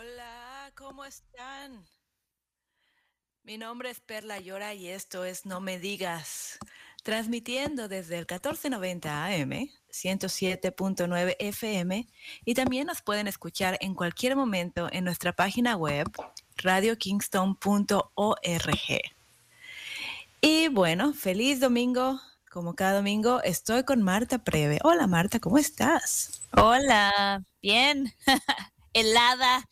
Hola, ¿cómo están? Mi nombre es Perla Llora y esto es No Me Digas, transmitiendo desde el 1490 AM, 107.9 FM y también nos pueden escuchar en cualquier momento en nuestra página web radiokingston.org. Y bueno, feliz domingo. Como cada domingo, estoy con Marta Preve. Hola Marta, ¿cómo estás? Hola, bien. Helada,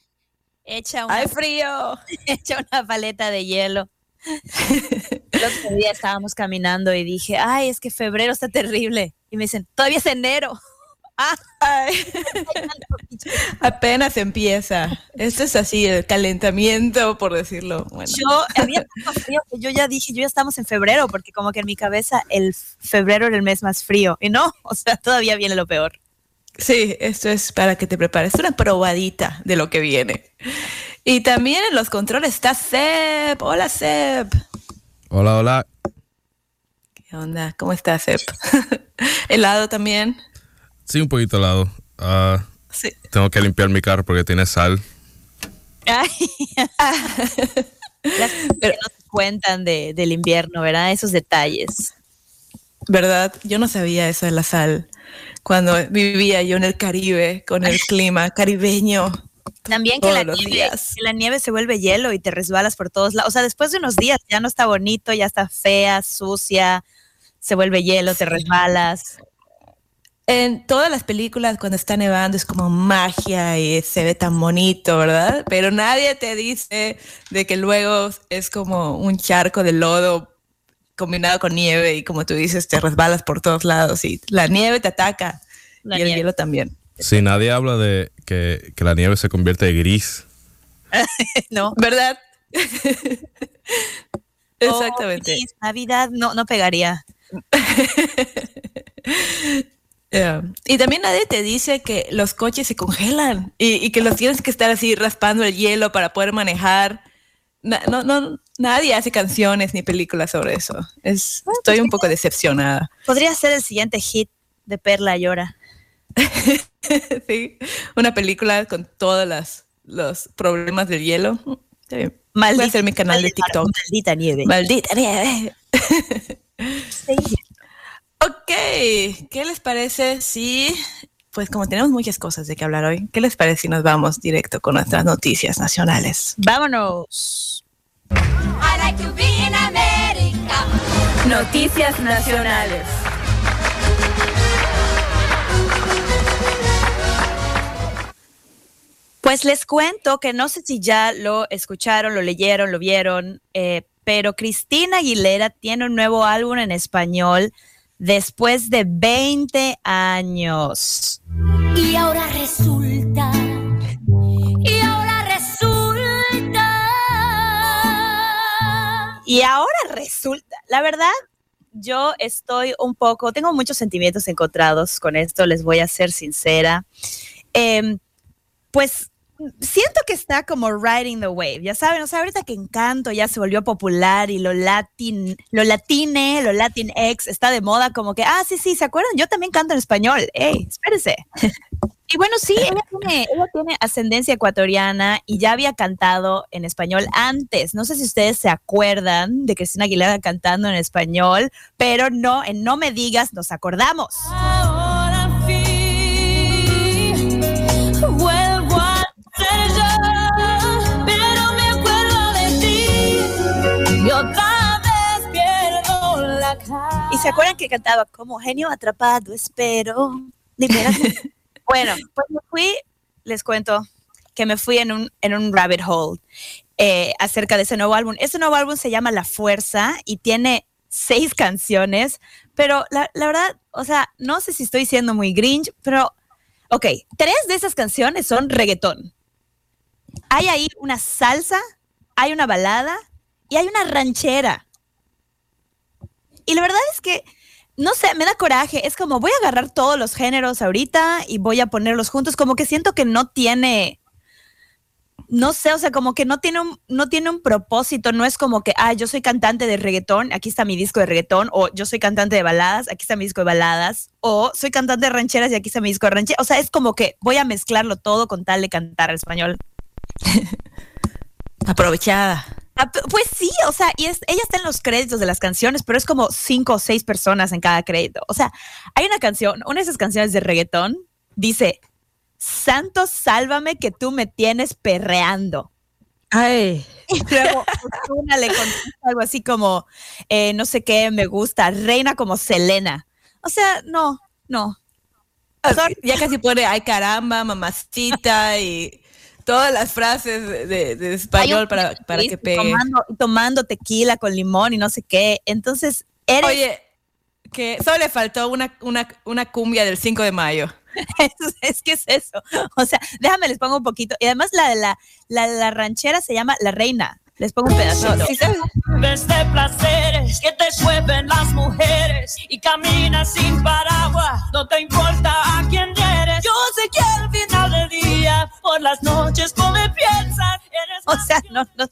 hecha una, ¡Ay, frío! hecha una paleta de hielo. El otro día estábamos caminando y dije, ay, es que febrero está terrible. Y me dicen, todavía es enero. Ah, Ay, apenas empieza. Esto es así, el calentamiento, por decirlo. Bueno, yo había tanto frío que yo ya dije, yo ya estamos en febrero, porque como que en mi cabeza el febrero era el mes más frío. Y no, o sea, todavía viene lo peor. Sí, esto es para que te prepares. Una probadita de lo que viene. Y también en los controles está Seb. Hola, Seb. Hola, hola. ¿Qué onda? ¿Cómo estás, Seb? Helado también. Sí, un poquito helado. Ah, Sí. tengo que limpiar mi carro porque tiene sal. Ay, las cosas que no se cuentan de, del invierno, ¿verdad? Esos detalles. ¿Verdad? Yo no sabía eso de la sal. Cuando vivía yo en el Caribe, con el clima caribeño. También que la, nieve, que la nieve se vuelve hielo y te resbalas por todos lados. O sea, después de unos días ya no está bonito, ya está fea, sucia, se vuelve hielo, te resbalas. En todas las películas, cuando está nevando, es como magia y se ve tan bonito, ¿verdad? Pero nadie te dice de que luego es como un charco de lodo combinado con nieve y como tú dices, te resbalas por todos lados y la nieve te ataca La y el hielo también. Si nadie habla de que, que la nieve se convierte en gris. ¿No? ¿Verdad? Oh, Exactamente. feliz Navidad no, no pegaría. Yeah. Y también nadie te dice que los coches se congelan y, y que los tienes que estar así raspando el hielo para poder manejar. Na- no, no, nadie hace canciones ni películas sobre eso. Es, estoy un poco decepcionada. Podría ser el siguiente hit de Perla Llora. sí, una película con todos los problemas del hielo. Está bien. Voy a hacer mi canal de maldita- TikTok. Maldita nieve. Maldita nieve. Sí. Ok, ¿qué les parece si, pues como tenemos muchas cosas de que hablar hoy, ¿qué les parece si nos vamos directo con nuestras noticias nacionales? Vámonos. I like to be in America. Noticias nacionales. Pues les cuento que no sé si ya lo escucharon, lo leyeron, lo vieron, eh, pero Cristina Aguilera tiene un nuevo álbum en español después de 20 años. Y ahora resulta. Y ahora resulta. Y ahora resulta, la verdad, yo estoy un poco, tengo muchos sentimientos encontrados con esto, les voy a ser sincera. Em, pues siento que está como riding the wave, ya saben, o sea, ahorita que Encanto ya se volvió popular y lo latin, lo latine, lo latin X está de moda, como que, ah, sí, sí, ¿se acuerdan? Yo también canto en español, ey, espérense. Y bueno, sí, ella tiene, ella tiene ascendencia ecuatoriana y ya había cantado en español antes. No sé si ustedes se acuerdan de Cristina Aguilera cantando en español, pero no, en No Me Digas nos acordamos. Ahora al se acuerdan que cantaba como genio atrapado, espero. libérate". bueno, pues me fui, les cuento que me fui en un, en un rabbit hole eh, acerca de ese nuevo álbum. Ese nuevo álbum se llama La Fuerza y tiene seis canciones, pero la, la verdad, o sea, no sé si estoy siendo muy grinch, pero, ok, tres de esas canciones son reggaetón. Hay ahí una salsa, hay una balada y hay una ranchera. Y la verdad es que, no sé, me da coraje. Es como voy a agarrar todos los géneros ahorita y voy a ponerlos juntos. Como que siento que no tiene, no sé, o sea, como que no tiene un, no tiene un propósito. No es como que, ah, yo soy cantante de reggaetón, aquí está mi disco de reggaetón. O yo soy cantante de baladas, aquí está mi disco de baladas. O soy cantante de rancheras y aquí está mi disco de rancheras. O sea, es como que voy a mezclarlo todo con tal de cantar español. Aprovechada. Ah, Pues sí, o sea, y es, ella está en los créditos de las canciones, pero es como cinco o seis personas en cada crédito. O sea, hay una canción, una de esas canciones de reggaetón, dice, Santo, sálvame que tú me tienes perreando. Ay. Y luego una le contesta algo así como, eh, no sé qué, me gusta, reina como Selena. O sea, no, no. Ya casi pone ay caramba, mamacita y todas las frases de, de- español para, para que pegue. Tomando, tomando tequila con limón y no sé qué. Entonces, eres, Oye, que solo le faltó una, una, una cumbia del 5 de mayo. es, es que es eso. O sea, déjame les pongo un poquito. Y además la de la, la, la ranchera se llama La Reina. Les pongo un pedacito. No, ¿sí? Ves de placeres que te mueven las mujeres y caminas sin paraguas, no te importa a quién eres. Yo sé que al final por las noches, no me piensas. Eres O sea, que no, no.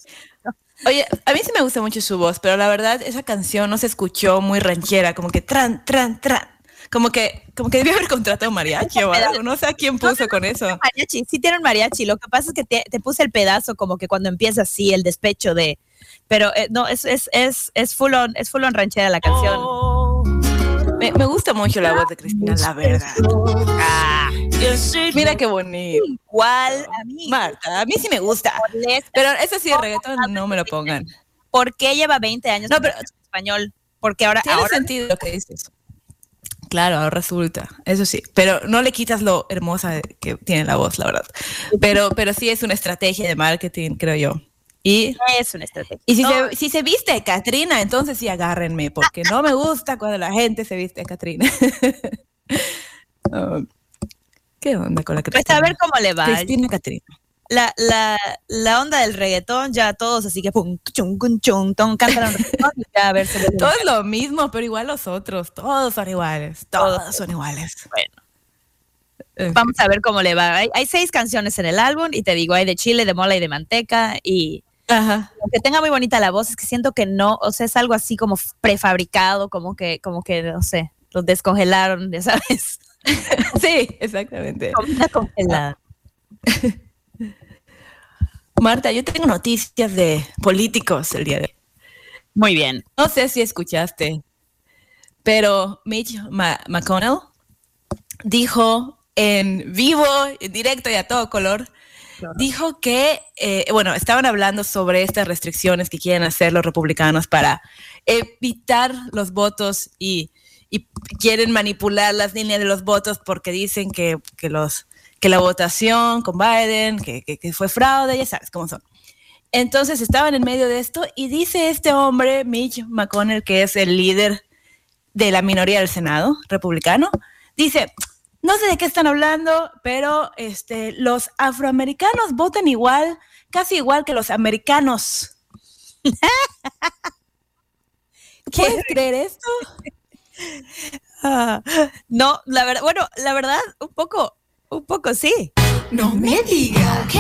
Oye, a mí sí me gusta mucho su voz, pero la verdad esa canción no se escuchó muy ranchera, como que tran, tran, tran. Como que, como que debió haber contratado un mariachi o algo. No sé a quién puso con eso. Mariachi, sí tiene un mariachi. Lo que pasa es que te, te puse el pedazo como que cuando empieza así, el despecho de. Pero eh, no, es, es, es, es full on, es full on ranchera la canción. Oh, Me, me gusta mucho la voz de Cristina, la verdad. Ah, Mira qué bonito. igual a mí. Marta, a mí sí me gusta. Pero eso sí, el reggaetón no me lo pongan. ¿Por qué lleva 20 años No, pero- en español? Porque ahora, Tiene ahora sentido lo que dices. Claro, ahora resulta, eso sí, pero no le quitas lo hermosa que tiene la voz, la verdad. Pero, pero sí es una estrategia de marketing, creo yo. Y, es una estrategia. y si, No, se, si se viste de Katrina, entonces sí agárrenme, porque no me gusta cuando la gente se viste de Katrina. ¿Qué onda con la pues a ver cómo le va. Cristina Katrina. La, la, la onda del reggaetón, ya todos así que pum, chung, chung, ton, cantan un reggaetón y ya a ver les- Todo es lo mismo, pero igual los otros, todos son iguales, todos son iguales. Bueno. En fin. Vamos a ver cómo le va. Hay, hay seis canciones en el álbum y te digo, hay de chile, de mola y de manteca. Y Ajá. aunque tenga muy bonita la voz, es que siento que no, o sea, es algo así como prefabricado, como que, como que, no sé, lo descongelaron, ya sabes. Sí, exactamente. Comida congelada. Marta, yo tengo noticias de políticos el día de hoy. Muy bien. No sé si escuchaste, pero Mitch McConnell dijo en vivo, en directo y a todo color, dijo que, eh, bueno, estaban hablando sobre estas restricciones que quieren hacer los republicanos para evitar los votos y, y quieren manipular las líneas de los votos porque dicen que, que los, que la votación con Biden, que, que- que fue fraude, ya sabes cómo son. Entonces estaban en medio de esto y dice este hombre, Mitch McConnell, que es el líder de la minoría del Senado republicano, dice, no sé de qué están hablando, pero este, los afroamericanos votan igual, casi igual que los americanos. ¿Puedes creer esto? Ah, no, la verdad, bueno, la verdad, un poco, un poco sí. No me digas.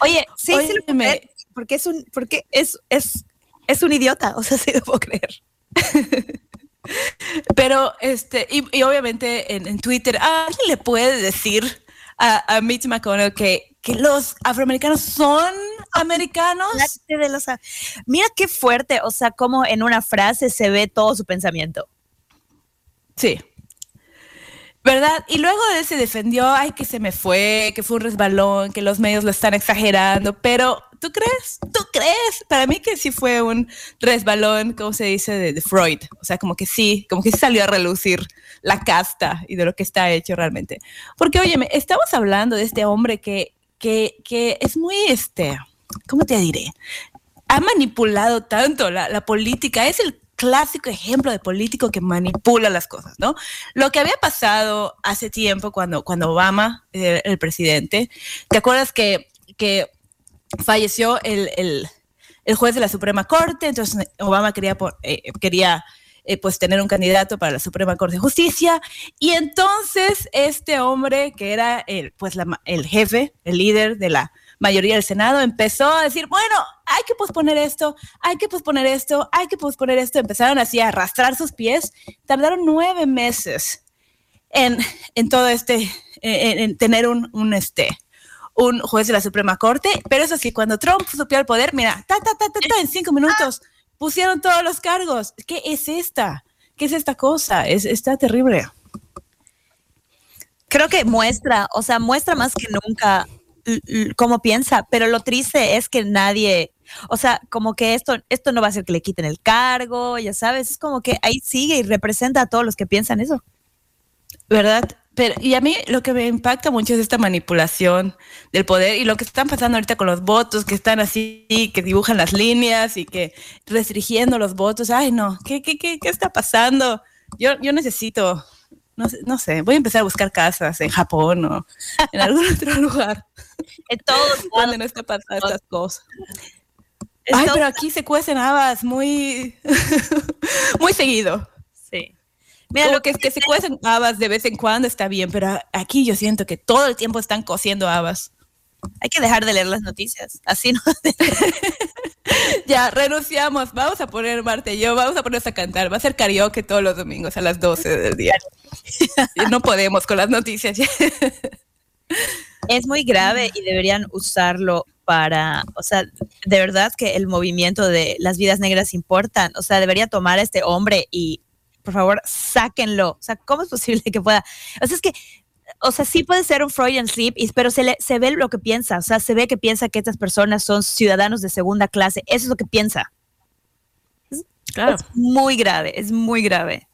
Oye, sí, sí lo creer, porque es un, porque es, es, es un idiota, o sea, sí lo puedo creer. Pero, este, y, y obviamente en, en Twitter, ¿alguien le puede decir a, a Mitch McConnell que, que los afroamericanos son americanos? De los Mira qué fuerte, o sea, cómo en una frase se ve todo su pensamiento. Sí. ¿Verdad? Y luego de él se defendió, ay, que se me fue, que fue un resbalón, que los medios lo están exagerando, pero ¿tú crees? ¿Tú crees? Para mí que sí fue un resbalón, ¿cómo se dice? De, de Freud. O sea, como que sí, como que sí salió a relucir la casta y de lo que está hecho realmente. Porque, óyeme, estamos hablando de este hombre que, que, que es muy, este, ¿cómo te diré? Ha manipulado tanto la, la política, es el clásico ejemplo de político que manipula las cosas, ¿no? Lo que había pasado hace tiempo cuando, cuando Obama era el presidente, ¿te acuerdas que, que falleció el, el, el juez de la Suprema Corte? Entonces Obama quería, eh, quería eh, pues tener un candidato para la Suprema Corte de Justicia y entonces este hombre que era el, pues la el jefe, el líder de la mayoría del Senado empezó a decir, bueno, hay que posponer esto, hay que posponer esto, hay que posponer esto. Empezaron así a arrastrar sus pies. Tardaron nueve meses en, en todo este, en, en tener un, un, este, un juez de la Suprema Corte, pero eso sí, cuando Trump subió al poder, mira, ta, ta, ta, ta, ta, en cinco minutos pusieron todos los cargos. ¿Qué es esta? ¿Qué es esta cosa? Es, está terrible. Creo que muestra, o sea, muestra más que nunca cómo piensa, pero lo triste es que nadie, o sea, como que esto, esto no va a hacer que le quiten el cargo, ya sabes, es como que ahí sigue y representa a todos los que piensan eso. ¿verdad? Pero, y a mí lo que me impacta mucho es esta manipulación del poder y lo que están pasando ahorita con los votos, que están así, que dibujan las líneas y que restringiendo los votos. Ay, no, ¿qué, qué, qué, qué está pasando? Yo, yo necesito, no sé, no sé, voy a empezar a buscar casas en Japón o en algún otro lugar En todos donde no está pasando estas cosas. Ay, pero aquí se cuecen habas muy, muy seguido. Mira, lo que, que se cuecen habas de vez en cuando está bien, pero aquí yo siento que todo el tiempo están cociendo habas. hay que dejar de leer las noticias, así no. Ya, renunciamos. Vamos a poner Marta y yo, vamos a ponernos a cantar. Va a ser karaoke todos los domingos a las 12 del día. No podemos con las noticias. es muy grave y deberían usarlo para, o sea, de verdad que el movimiento de las vidas negras importan, o sea, debería tomar a este hombre y, por favor, sáquenlo, o sea, ¿cómo es posible que pueda? O sea, es que, o sea, sí puede ser un Freudian sleep, pero se, le, se ve lo que piensa, o sea, se ve que piensa que estas personas son ciudadanos de segunda clase, eso es lo que piensa. Claro. Es muy grave, es muy grave.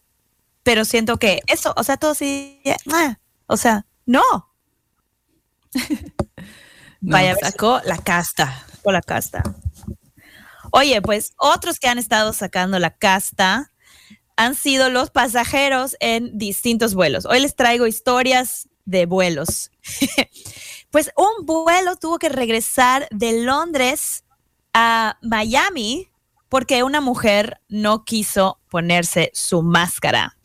Pero siento que eso, o sea, todo sí, ah, o sea, no. No, Vaya sacó la casta. con la casta. Oye, pues otros que han estado sacando la casta han sido los pasajeros en distintos vuelos. Hoy les traigo historias de vuelos. pues un vuelo tuvo que regresar de Londres a Miami porque una mujer no quiso ponerse su máscara.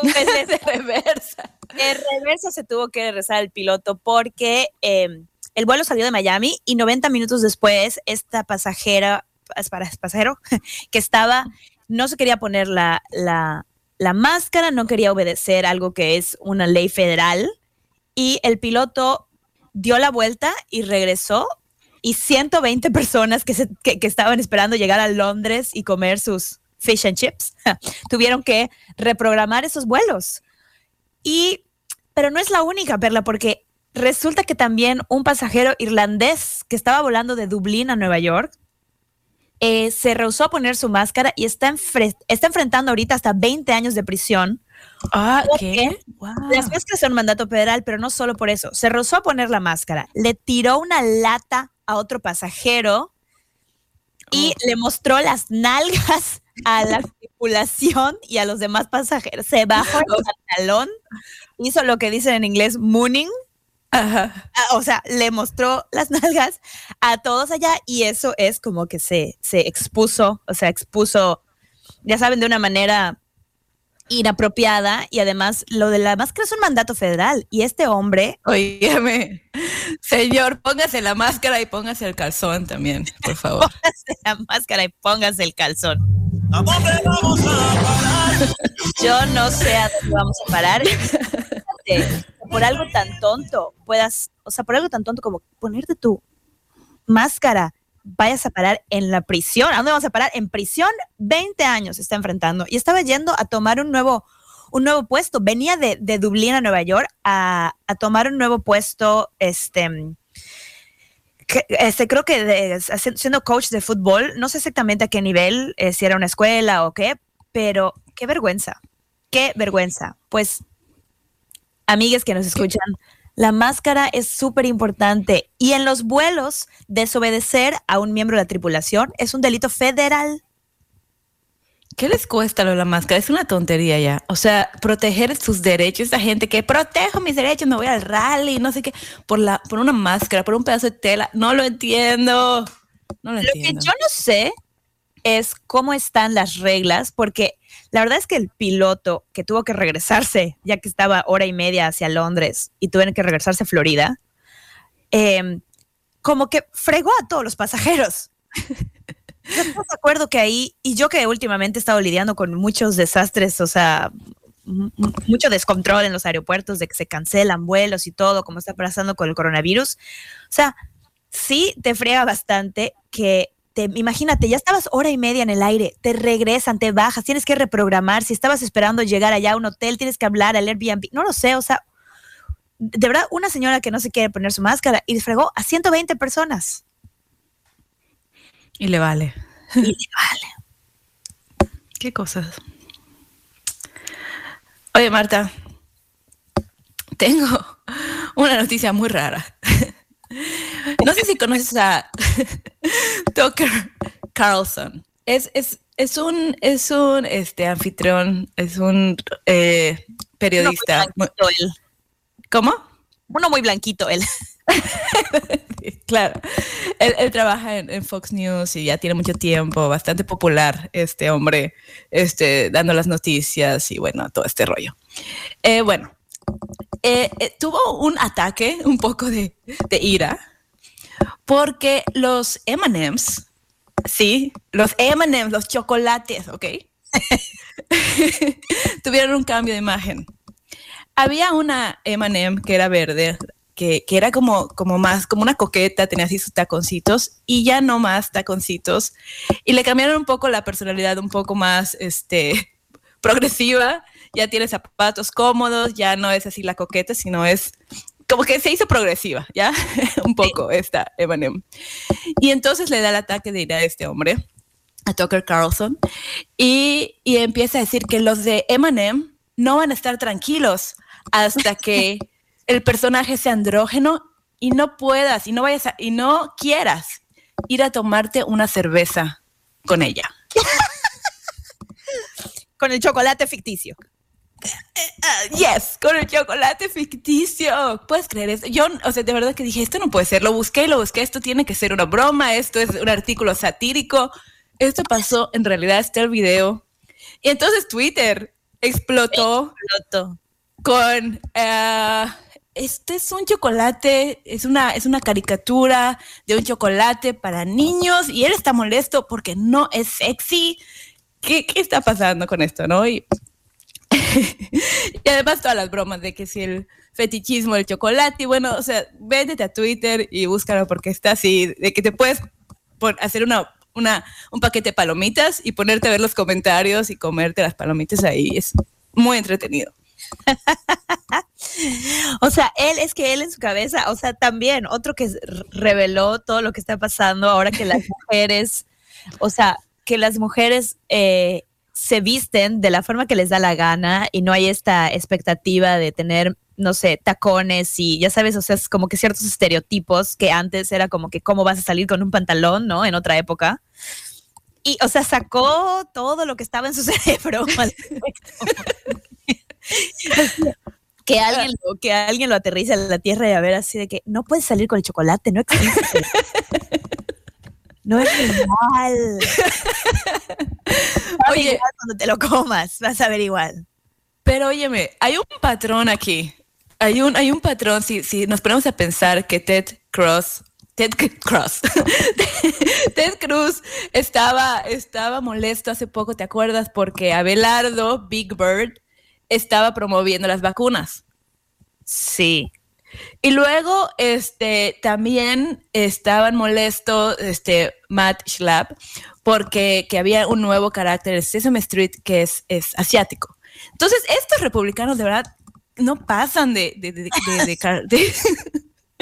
Pues es- De reversa. De reversa se tuvo que regresar el piloto porque eh, el vuelo salió de Miami y 90 minutos después esta pasajera, pas- para- pasajero que estaba, no se quería poner la, la, la máscara, no quería obedecer algo que es una ley federal y el piloto dio la vuelta y regresó y 120 personas que, se- que- que estaban esperando llegar a Londres y comer sus fish and chips tuvieron que reprogramar esos vuelos. Y, pero no es la única, Perla, porque resulta que también un pasajero irlandés que estaba volando de Dublín a Nueva York eh, se rehusó a poner su máscara y está, enfre- está enfrentando ahorita hasta 20 años de prisión. Ah, ¿Por ¿qué? Wow. Las máscaras son mandato federal, pero no solo por eso. Se rehusó a poner la máscara, le tiró una lata a otro pasajero y le mostró las nalgas a la tripulación y a los demás pasajeros. Se bajó el pantalón, hizo lo que dicen en inglés mooning, Ajá. ah, o sea, le mostró las nalgas a todos allá y eso es como que se, se expuso, o sea, expuso, ya saben, de una manera inapropiada y además lo de la máscara es un mandato federal y este hombre Óyeme, señor, póngase la máscara y póngase el calzón también, por favor. póngase la máscara y póngase el calzón. Yo no sé a dónde vamos a parar. Fíjate, Por algo tan tonto puedas, o sea, por algo tan tonto como ponerte tu máscara, vayas a parar en la prisión. ¿A dónde vamos a parar? En prisión, 20 años se está enfrentando. Y estaba yendo a tomar un nuevo, un nuevo puesto. Venía de, de Dublín a Nueva York a, a tomar un nuevo puesto, este, que, este, creo que de- siendo coach de fútbol, no sé exactamente a qué nivel, eh, si era una escuela o qué, pero qué vergüenza, qué vergüenza. Pues, amigues que nos escuchan, la máscara es súper importante y en los vuelos desobedecer a un miembro de la tripulación es un delito federal. ¿Qué les cuesta lo de la máscara? Es una tontería ya. O sea, proteger sus derechos, esa gente que protejo mis derechos, me voy al rally, no sé qué, por la, por una máscara, por un pedazo de tela. No lo entiendo. No lo Lo que yo no sé es cómo están las reglas, porque la verdad es que el piloto que tuvo que regresarse, ya que estaba hora y media hacia Londres y tuvieron que regresarse a Florida, em, como que fregó a todos los pasajeros. Yo estoy de acuerdo que ahí, y yo que últimamente he estado lidiando con muchos desastres, o sea, mucho descontrol en los aeropuertos, de que se cancelan vuelos y todo, como está pasando con el coronavirus. O sea, sí te frega bastante que te, imagínate, ya estabas hora y media en el aire, te regresan, te bajas, tienes que reprogramar. Si estabas esperando llegar allá a un hotel, tienes que hablar al Airbnb. No lo sé, o sea, de verdad, una señora que no se quiere poner su máscara y fregó a 120 personas. Y le vale. Y le vale. ¿Qué cosas? Oye, Marta, tengo una noticia muy rara. No sé si conoces a Tucker Carlson. Es, es, es un, es un este, anfitrión, es un eh, periodista. Uno muy blanquito él. ¿Cómo? Uno muy blanquito él. Claro, él, trabaja en, en Fox News y ya tiene mucho tiempo, bastante popular este hombre, este, dando las noticias y bueno, todo este rollo. Eh, bueno, eh, eh, tuvo un ataque, un poco de, de ira, porque los M&M's, sí, los M&M's, los chocolates, ¿ok? Tuvieron un cambio de imagen. Había una M&M que era verde, que, era como, como más, como una coqueta, tenía así sus taconcitos y ya no más taconcitos. Y le cambiaron un poco la personalidad, un poco más este, progresiva. Ya tiene zapatos cómodos, ya no es así la coqueta, sino es como que se hizo progresiva, ¿ya? un poco esta Eminem. Y entonces le da el ataque de ira a este hombre, a Tucker Carlson, y, y empieza a decir que los de Eminem no van a estar tranquilos hasta que el personaje sea andrógeno y no puedas y no vayas a, y no quieras ir a tomarte una cerveza con ella. con el chocolate ficticio. Uh, yes, con el chocolate ficticio. ¿Puedes creer eso? Yo, o sea, de verdad que dije, esto no puede ser. Lo busqué, lo busqué, esto tiene que ser una broma, esto es un artículo satírico. Esto pasó, en realidad está el video. Y entonces Twitter explotó, explotó. con... Uh, este es un chocolate, es una, es una caricatura de un chocolate para niños y él está molesto porque no es sexy. ¿Qué, qué está pasando con esto, no? Y, y, además todas las bromas de que si el fetichismo del chocolate, y bueno, o sea, véndete a Twitter y búscalo porque está así, de que te puedes hacer una, una, un paquete de palomitas y ponerte a ver los comentarios y comerte las palomitas ahí. Es muy entretenido. o sea, él es que él en su cabeza, o sea, también otro que reveló todo lo que está pasando ahora que las mujeres, o sea, que las mujeres eh, se visten de la forma que les da la gana y no hay esta expectativa de tener, no sé, tacones y ya sabes, o sea, es como que ciertos estereotipos que antes era como que cómo vas a salir con un pantalón, ¿no? En otra época. Y, o sea, sacó todo lo que estaba en su cerebro. que alguien lo, que alguien lo aterrice a la tierra y a ver así de que no puedes salir con el chocolate, no existe. no es igual. Oye, igual cuando te lo comas, vas a ver igual. Pero óyeme, hay un patrón aquí. Hay un, hay un patrón, si, si nos ponemos a pensar que Ted Cross Ted Cruz. Ted Cruz estaba, estaba molesto hace poco, ¿te acuerdas? Porque Abelardo, Big Bird, estaba promoviendo las vacunas. Sí. Y luego, este, también estaban molestos, este, Matt Schlapp, porque que había un nuevo carácter en Sesame Street que es, es asiático. Entonces, estos republicanos de verdad no pasan de, de, de, de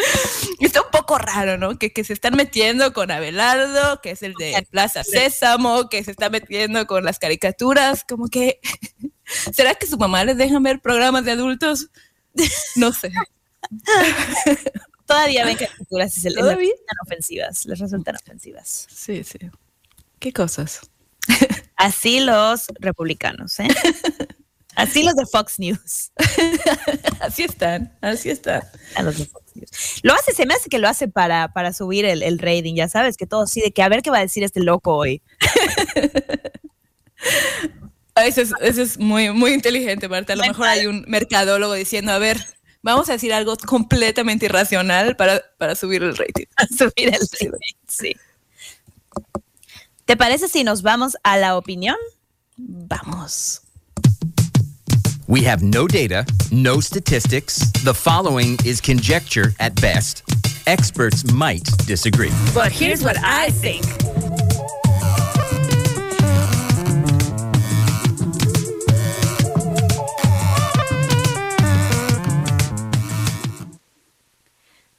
Está un poco raro, ¿no? Que, que, se están metiendo con Abelardo, que es el de Plaza Sésamo, que se está metiendo con las caricaturas, como que... ¿Será que su mamá les deja ver programas de adultos? No sé. Todavía ven caricaturas y se les resultan ofensivas, les resultan ofensivas. Sí, sí. ¿Qué cosas? Así los republicanos, ¿eh? Así los de Fox News. así están, así están. A los de Fox News. Lo hace, se me hace que lo hace para, para subir el, el rating, ya sabes, que todo así de que a ver qué va a decir este loco hoy. Eso es, eso es muy, muy inteligente, Marta. A lo mejor hay un mercadólogo diciendo, a ver, vamos a decir algo completamente irracional para, para subir el rating. Para subir el rating, sí. ¿Te parece si nos vamos a la opinión? Vamos. We have no data, no statistics. The following is conjecture at best. Experts might disagree. But here's what I think.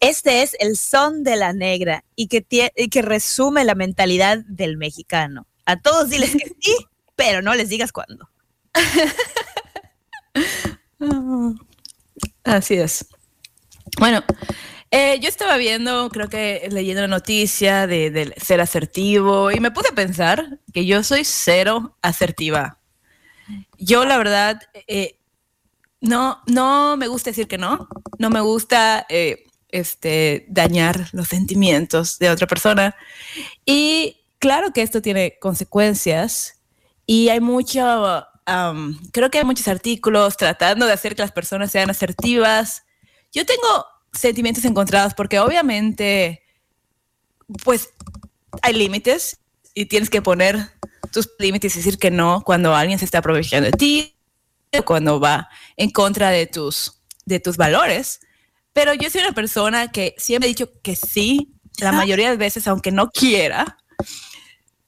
Este es el son de la negra y que, tie- y que resume la mentalidad del mexicano. A todos diles que sí, pero no les digas cuándo. Así es. Bueno, eh, yo estaba viendo, creo que leyendo la noticia de, de ser asertivo y me puse a pensar que yo soy cero asertiva. Yo la verdad, eh, no, no me gusta decir que no, no me gusta eh, este, dañar los sentimientos de otra persona. Y claro que esto tiene consecuencias y hay mucho, am, creo que hay muchos artículos tratando de hacer que las personas sean asertivas. Yo tengo sentimientos encontrados porque obviamente, pues hay límites y tienes que poner tus límites y decir que no cuando alguien se está aprovechando de ti, o cuando va en contra de tus, de tus valores. Pero yo soy una persona que siempre he dicho que sí, la mayoría de veces, aunque no quiera.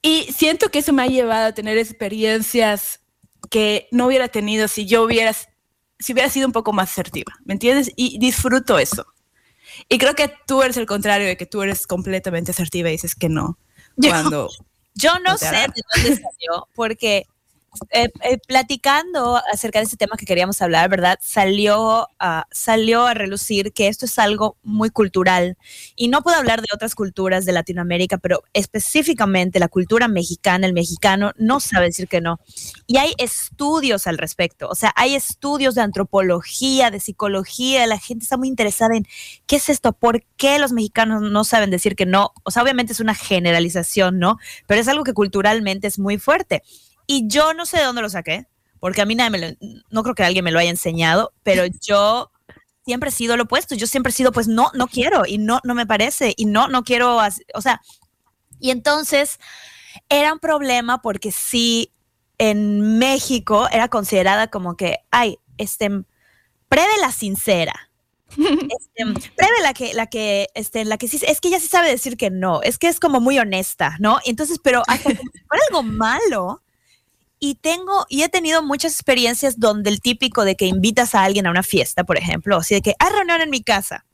Y siento que eso me ha llevado a tener experiencias que no hubiera tenido si yo hubiera, si hubiera sido un poco más asertiva, ¿me entiendes? Y disfruto eso. Y creo que tú eres el contrario de que tú eres completamente asertiva y dices que no. Yo- Cuando Yo no ¿No te sé de dónde salió, porque eh, eh, platicando acerca de este tema que queríamos hablar, ¿verdad? Salió, a salió a relucir que esto es algo muy cultural. Y no puedo hablar de otras culturas de Latinoamérica, pero específicamente la cultura mexicana, el mexicano no sabe decir que no. Y hay estudios al respecto, o sea, hay estudios de antropología, de psicología, la gente está muy interesada en qué es esto, por qué los mexicanos no saben decir que no. O sea, obviamente es una generalización, ¿no? Pero es algo que culturalmente es muy fuerte. Y yo no sé de dónde lo saqué, porque a mí nadie me lo, no creo que alguien me lo haya enseñado, pero yo siempre he sido lo opuesto. Yo siempre he sido, pues no, no quiero y no, no me parece y no, no quiero, o sea, y entonces era un problema porque sí, en México era considerada como que, ay, este, Preve la sincera. Este, Preve la que, la que, este, la que sí, es que ella sí sabe decir que no, es que es como muy honesta, ¿no? Entonces, pero hasta si fuera algo malo. Y tengo, y he tenido muchas experiencias donde el típico de que invitas a alguien a una fiesta, por ejemplo, así de que hay reunión en mi casa.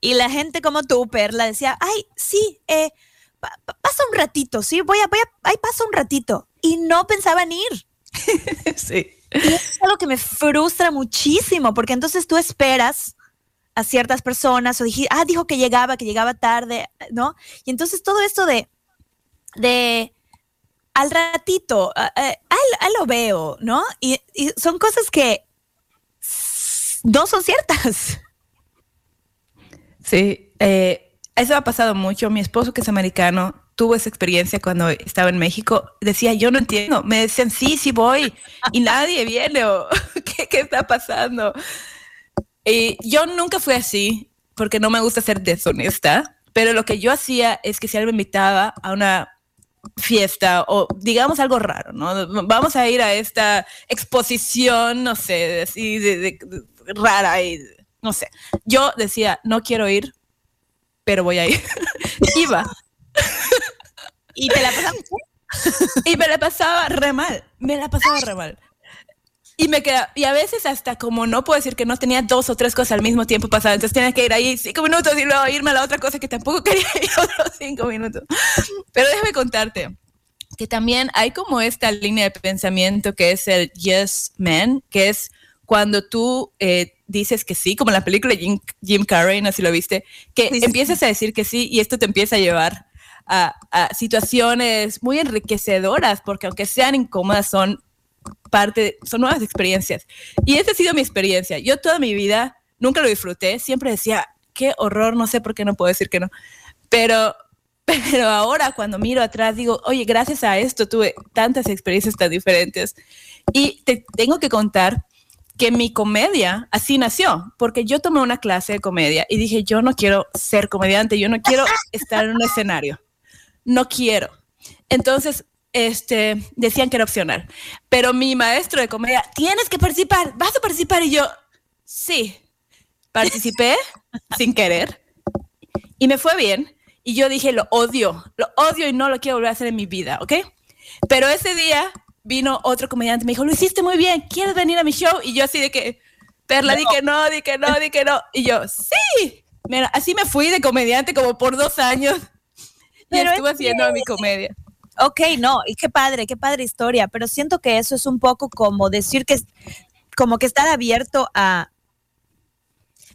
Y la gente como tú, Perla, decía, ay, sí, eh, pa- pa- pasa un ratito, sí, voy a, voy a, ay, pasa un ratito. Y no pensaban ir. sí. Y eso es algo que me frustra muchísimo, porque entonces tú esperas a ciertas personas o dije, ah, dijo que llegaba, que llegaba tarde, ¿no? Y entonces todo esto de, de al ratito, ahí lo veo, ¿no? Y, son cosas que no son ciertas. Sí, eh, eso ha pasado mucho. Mi esposo, que es americano, tuvo esa experiencia cuando estaba en México. Decía, yo no entiendo. Me decían, sí, sí voy. Y nadie viene. O, ¿qué, ¿Qué está pasando? Y yo nunca fui así, porque no me gusta ser deshonesta. Pero lo que yo hacía es que si alguien me invitaba a una fiesta o digamos algo raro, ¿no? Vamos a ir a esta exposición, no sé, así de, de- de- rara y no sé. Yo decía, no quiero ir, pero voy a ir. Iba. Y te la pasan Y me la pasaba re mal. Me la pasaba re mal. Y me queda, y a veces hasta como no puedo decir que no tenía dos o tres cosas al mismo tiempo pasado, entonces tenía que ir ahí cinco minutos y luego irme a la otra cosa que tampoco quería ir otros cinco minutos. Pero déjame contarte que también hay como esta línea de pensamiento que es el yes man, que es cuando tú eh, dices que sí, como en la película de Jim, Jim Carrey, no sé si lo viste, que Sí, sí. empiezas a decir que sí y esto te empieza a llevar a, a situaciones muy enriquecedoras, porque aunque sean incómodas, son parte, son nuevas experiencias. Y esa ha sido mi experiencia. Yo toda mi vida nunca lo disfruté, siempre decía, qué horror, no sé por qué no puedo decir que no. Pero, pero ahora cuando miro atrás digo, oye, gracias a esto tuve tantas experiencias tan diferentes. Y te tengo que contar que mi comedia así nació, porque yo tomé una clase de comedia y dije, yo no quiero ser comediante, yo no quiero estar en un escenario, no quiero. Entonces, este, decían que era opcional, pero mi maestro de comedia, tienes que participar, vas a participar y yo, sí, participé sin querer y me fue bien y yo dije, lo odio, lo odio y no lo quiero volver a hacer en mi vida, ¿ok? Pero ese día vino otro comediante, me dijo, lo hiciste muy bien, ¿quieres venir a mi show? Y yo así de que, Perla, di que no, di que no, di que no. Y yo, sí. Mira, así me fui de comediante como por dos años. Pero estuve haciendo mi comedia. Ok, no, y qué padre, qué padre historia, pero siento que eso es un poco como decir que, como que estar abierto a,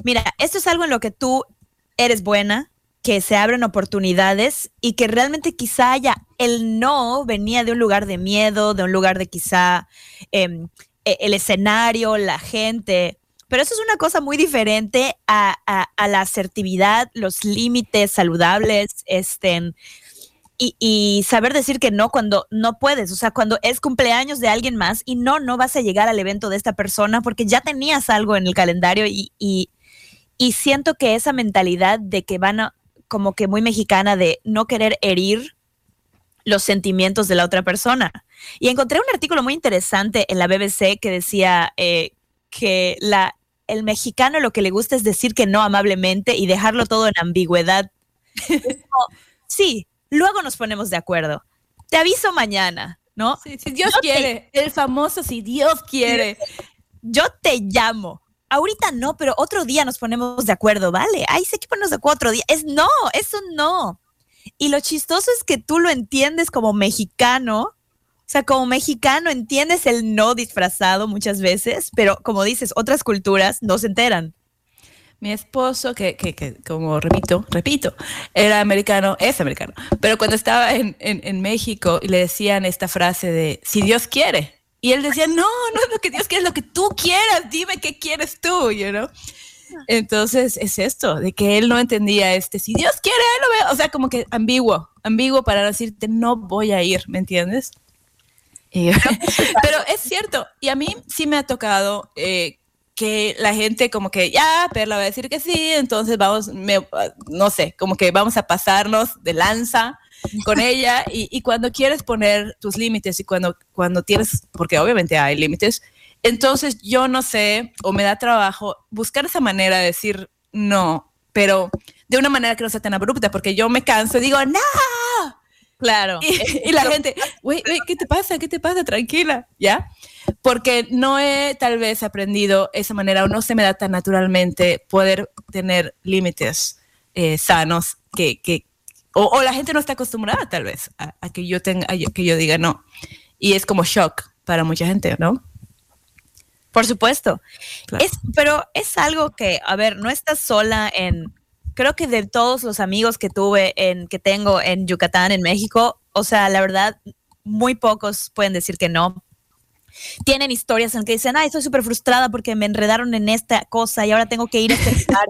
mira, esto es algo en lo que tú eres buena, que se abren oportunidades y que realmente quizá haya el no venía de un lugar de miedo, de un lugar de quizá em, e, el escenario, la gente. Pero eso es una cosa muy diferente a, la asertividad, los límites saludables, este, y, y, saber decir que no cuando no puedes, o sea, cuando es cumpleaños de alguien más y no, no vas a llegar al evento de esta persona porque ya tenías algo en el calendario y, y, y siento que esa mentalidad de que van a, como que muy mexicana de no querer herir los sentimientos de la otra persona. Y encontré un artículo muy interesante en la BBC que decía eh, que la, el mexicano lo que le gusta es decir que no amablemente y dejarlo todo en ambigüedad. sí, luego nos ponemos de acuerdo. Te aviso mañana, ¿no? si Dios quiere, el famoso si Dios quiere. Yo te llamo ahorita no, pero otro día nos ponemos de acuerdo, ¿vale? Ay, sé que ponernos de acuerdo otro día. Es no, eso no. Y lo chistoso es que tú lo entiendes como mexicano. O sea, como mexicano entiendes el no disfrazado muchas veces, pero como dices, otras culturas no se enteran. Mi esposo, que, que, que como repito, repito, era americano, es americano, pero cuando estaba en, en, en México y le decían esta frase de, si Dios quiere, y él decía, no, no es lo que Dios quiere, es lo que tú quieras, dime qué quieres tú, you know? Entonces es esto, de que él no entendía este, si Dios quiere, él lo ve, o sea, como que ambiguo, ambiguo para decirte, no voy a ir, ¿me entiendes? pero es cierto, y a mí sí me ha tocado eh, que la gente como que, ya, Perla va a decir que sí, entonces vamos, no sé, como que vamos a pasarnos de lanza con ella y, cuando quieres poner tus límites y cuando, cuando tienes, porque obviamente hay límites, entonces yo no sé o me da trabajo buscar esa manera de decir no, pero de una manera que no sea tan abrupta, porque yo me canso y digo, no. Claro. Y, la gente, güey, ¿qué te pasa? ¿Qué te pasa? Tranquila, ¿ya? Porque no he tal vez aprendido esa manera o no se me da tan naturalmente poder tener límites eh, sanos que, que, o, la gente no está acostumbrada tal vez a, que yo tenga, que yo diga no. Y es como shock para mucha gente, ¿no? Por supuesto. Es, pero es algo que, a ver, no estás sola en, creo que de todos los amigos que tuve, en, que tengo en Yucatán, en México, o sea, la verdad, muy pocos pueden decir que no. Tienen historias en que dicen, ay, estoy súper frustrada porque me enredaron en esta cosa y ahora tengo que ir a este lugar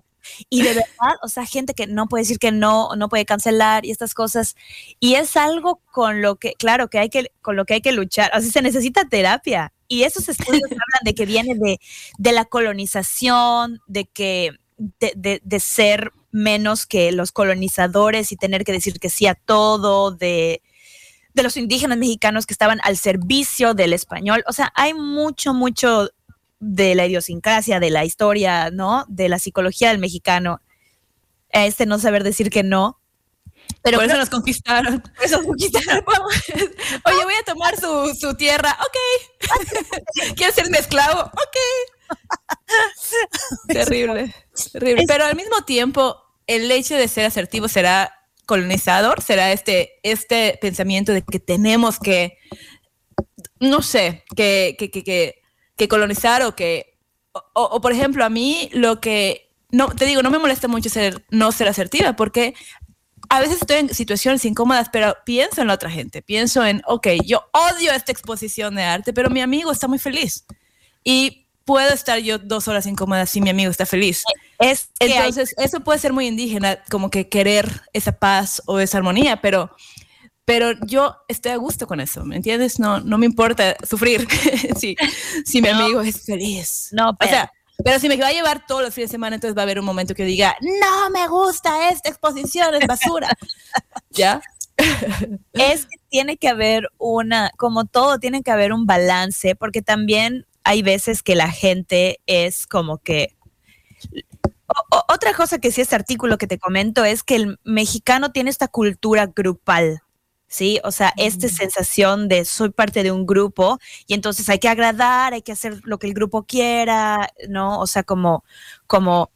y de verdad, o sea, gente que no puede decir que no, no puede cancelar y estas cosas. Y es algo con lo que, claro, que hay que, con lo que hay que luchar. Así se necesita terapia. Y esos estudios hablan de que viene de, de la colonización, de que, de, de, de, ser menos que los colonizadores y tener que decir que sí a todo, de, de los indígenas mexicanos que estaban al servicio del español. O sea, hay mucho, mucho de la idiosincrasia, de la historia, ¿no? De la psicología del mexicano. Este no saber decir que no. Pero por eso nos conquistaron. Eso conquistaron. Oye, voy a tomar su, su tierra. Ok. ¿Quieres ser mi esclavo? Ok. terrible. Terrible. Pero al mismo tiempo, el hecho de ser asertivo será colonizador, será este, este pensamiento de que tenemos que, no sé, que, que, que que colonizar o que, o, por ejemplo, a mí lo que, no, te digo, no me molesta mucho ser, no ser asertiva, porque a veces estoy en situaciones incómodas, pero pienso en la otra gente, pienso en, ok, yo odio esta exposición de arte, pero mi amigo está muy feliz. Y puedo estar yo dos horas incómoda si mi amigo está feliz. Es que hay- Entonces, eso puede ser muy indígena, como que querer esa paz o esa armonía, pero, pero yo estoy a gusto con eso, ¿me entiendes? No, no me importa sufrir si, si mi amigo es feliz. No, O pero- sea, pero si me va a llevar todos los fines de semana, entonces va a haber un momento que diga, no me gusta esta exposición, es basura. ¿Ya? es que tiene que haber una, como todo, tiene que haber un balance, porque también hay veces que la gente es como que... O- otra cosa que sí este artículo que te comento es que el mexicano tiene esta cultura grupal, ¿sí? O sea, esta sensación de soy parte de un grupo y entonces hay que agradar, hay que hacer lo que el grupo quiera, ¿no? O sea, como, como,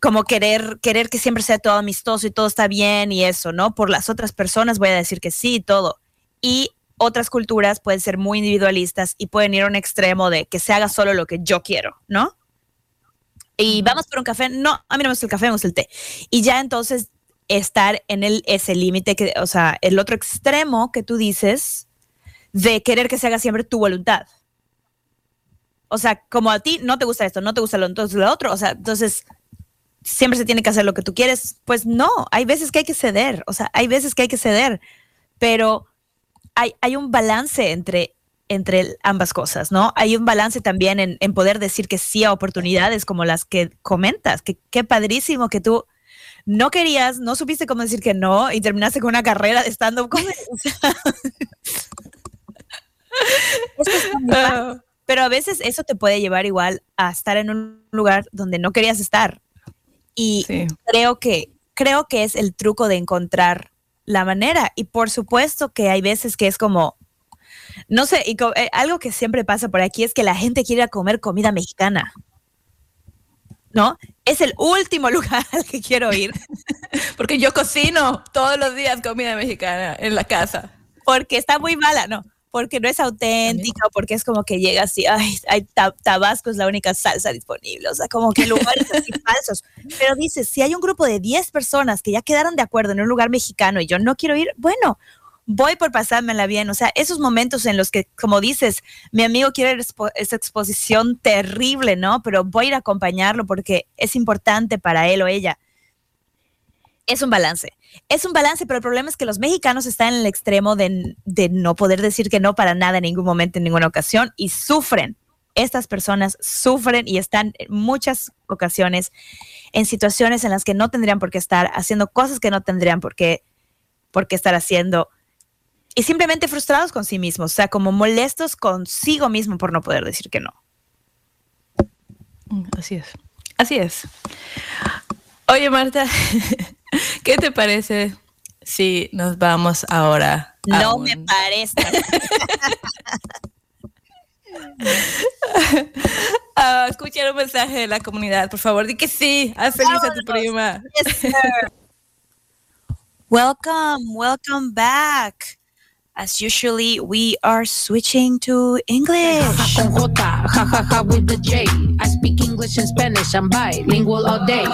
como querer, querer que siempre sea todo amistoso y todo está bien y eso, ¿no? Por las otras personas voy a decir que sí y todo. Y otras culturas pueden ser muy individualistas y pueden ir a un extremo de que se haga solo lo que yo quiero, ¿no? Y vamos por un café. No, a mí no me gusta el café, me gusta el té. Y ya entonces estar en el, ese límite, que, o sea, el otro extremo que tú dices de querer que se haga siempre tu voluntad. O sea, como a ti no te gusta esto, no te gusta lo, entonces lo otro, o sea, entonces siempre se tiene que hacer lo que tú quieres. Pues no, hay veces que hay que ceder, o sea, hay veces que hay que ceder, pero hay, hay un balance entre, entre ambas cosas, ¿no? Hay un balance también en, en poder decir que sí a oportunidades como las que comentas, que qué padrísimo que tú no querías, no supiste cómo decir que no y terminaste con una carrera de stand-up comedy. Padre. Pero a veces eso te puede llevar igual a estar en un lugar donde no querías estar. Y Sí. creo que creo que es el truco de encontrar la manera. Y por supuesto que hay veces que es como, no sé, y eh, algo que siempre pasa por aquí es que la gente quiere comer comida mexicana. ¿No? Es el último lugar al que quiero ir Porque yo cocino todos los días comida mexicana en la casa. porque está muy mala, ¿no? Porque no es auténtica, porque es como que llegas y, ay, Tabasco es la única salsa disponible, o sea, como que lugares así falsos. Pero dices, si hay un grupo de 10 personas que ya quedaron de acuerdo en un lugar mexicano y yo no quiero ir, bueno, voy por pasármela bien. O sea, esos momentos en los que, como dices, mi amigo quiere esa exposición terrible, ¿no? Pero voy a ir a acompañarlo porque es importante para él o ella. Es un balance. Es un balance, pero el problema es que los mexicanos están en el extremo de, de no poder decir que no para nada en ningún momento, en ninguna ocasión, y sufren. Estas personas sufren y están en muchas ocasiones en situaciones en las que no tendrían por qué estar, haciendo cosas que no tendrían por qué, por qué estar haciendo, y simplemente frustrados con sí mismos, o sea, como molestos consigo mismo por no poder decir que no. Mm, Así es. Así es. Oye, Marta, ¿qué te parece si nos vamos ahora? a No un- me parece. a escuchar un mensaje de la comunidad? Por favor, di que sí. Haz feliz a tu prima. Yes, welcome, welcome back. As usually, we are switching to English. Con J, ja ja ja with the J. I speak English and Spanish, I'm bilingual all day.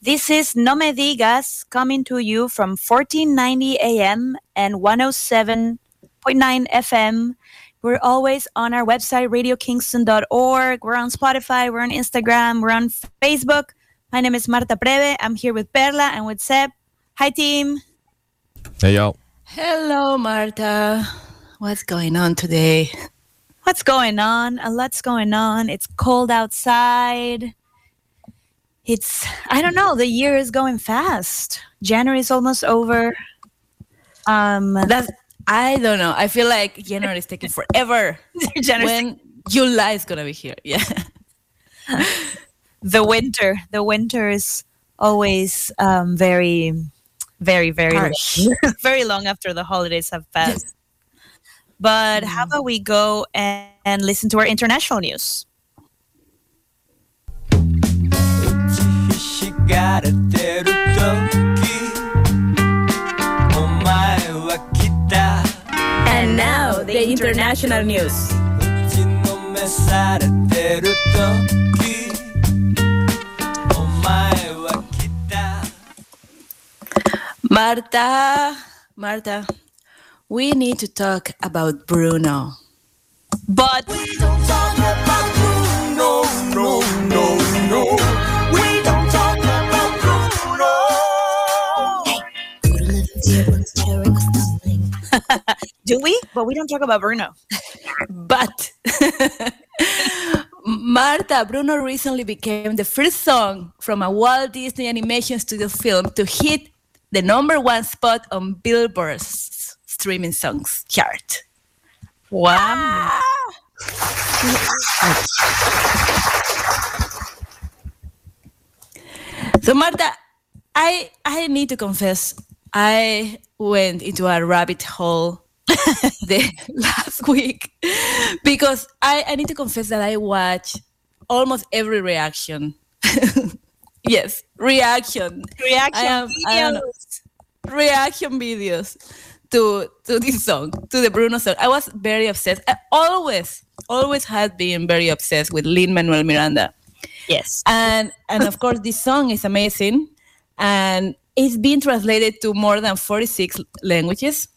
This is No Me Digas coming to you from 1490 AM and 107.9 FM. We're always on our website, radiokingston.org. We're on Spotify, we're on Instagram, we're on Facebook. My name is Marta Preve. I'm here with Perla and with Seb. Hi, team. Hey, y'all. Hello, Marta. What's going on today? What's going on? A lot's going on. It's cold outside. It's, I don't know, the year is going fast. January is almost over. Um, That's, I don't know. I feel like January is taking forever. January when July is gonna be here. Yeah. the winter. The winter is always um, very, very, very long, very long after the holidays have passed. But how about we go and, and listen to our international news? And now, the international news. Marta, Marta, we need to talk about Bruno. But we don't talk about Bruno, no, no, no. We don't talk about Bruno. Do we? But we don't talk about Bruno. but Marta, Bruno recently became the first song from a Walt Disney Animation Studio film to hit the number one spot on Billboard's streaming songs chart. Wow. So Marta, I I need to confess, I went into a rabbit hole the last week because I, I need to confess that I watch almost every reaction. yes, reaction. Reaction I am- I am- videos. Reaction videos to to this song, to the Bruno song. I was very obsessed. I always, always had been very obsessed with Lin Manuel Miranda. Yes. And and of course this song is amazing and it's been translated to more than 46 languages.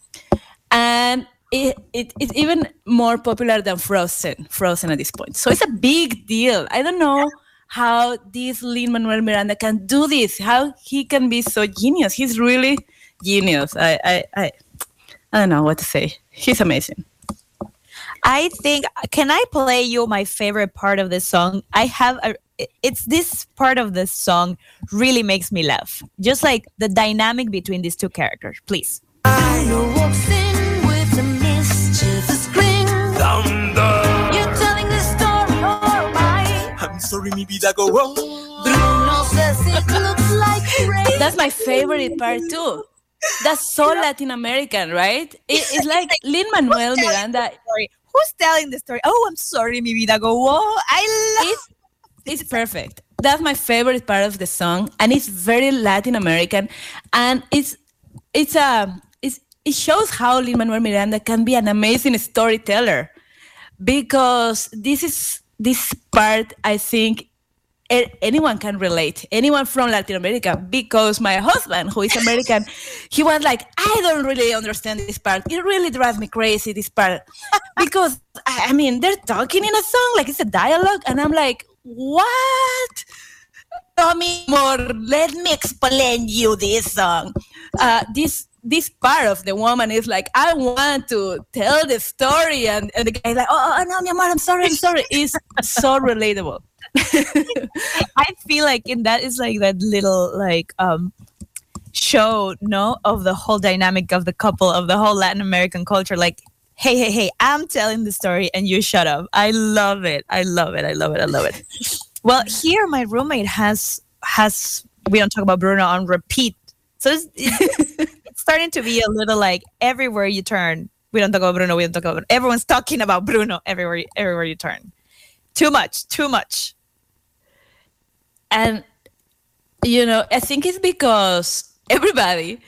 And it, it, it's even more popular than Frozen, Frozen at this point. So it's a big deal. I don't know how this Lin Manuel Miranda can do this, how he can be so genius. He's really genius. I, I, I, I don't know what to say. He's amazing. I think can I play you my favorite part of this song? I have a it's this part of the song really makes me laugh. Just like the dynamic between these two characters. Please. I'm sorry, mi vida go on. That's my favorite part too. That's so Latin American, right? It, it's like Lin Manuel Miranda. Who's telling the story? Oh, I'm sorry, mi vida go on. I love It's, it's perfect. That's my favorite part of the song, and it's very Latin American, and it's it's a it's, it shows how Lin Manuel Miranda can be an amazing storyteller, because this is this part I think anyone can relate anyone from latin america because my husband who is american he was like i don't really understand this part it really drives me crazy this part because i I mean they're talking in a song like it's a dialogue and i'm like what Tell me more. Let me explain you this song. Uh, this this part of the woman is like, I want to tell the story, and, and the guy like, oh, oh no, mi amor, I'm sorry, I'm sorry. It's so relatable. I feel like in that is like that little like um show, no, of the whole dynamic of the couple of the whole Latin American culture. Like, hey, hey, hey, I'm telling the story and you shut up. I love it. I love it. I love it. I love it. well, here my roommate has has we don't talk about Bruno on repeat. So it's, it's, starting to be a little like everywhere you turn. We don't talk about Bruno. We don't talk about Bruno. Everyone's talking about Bruno everywhere. Everywhere you turn. Too much. Too much. And you know, I think it's because everybody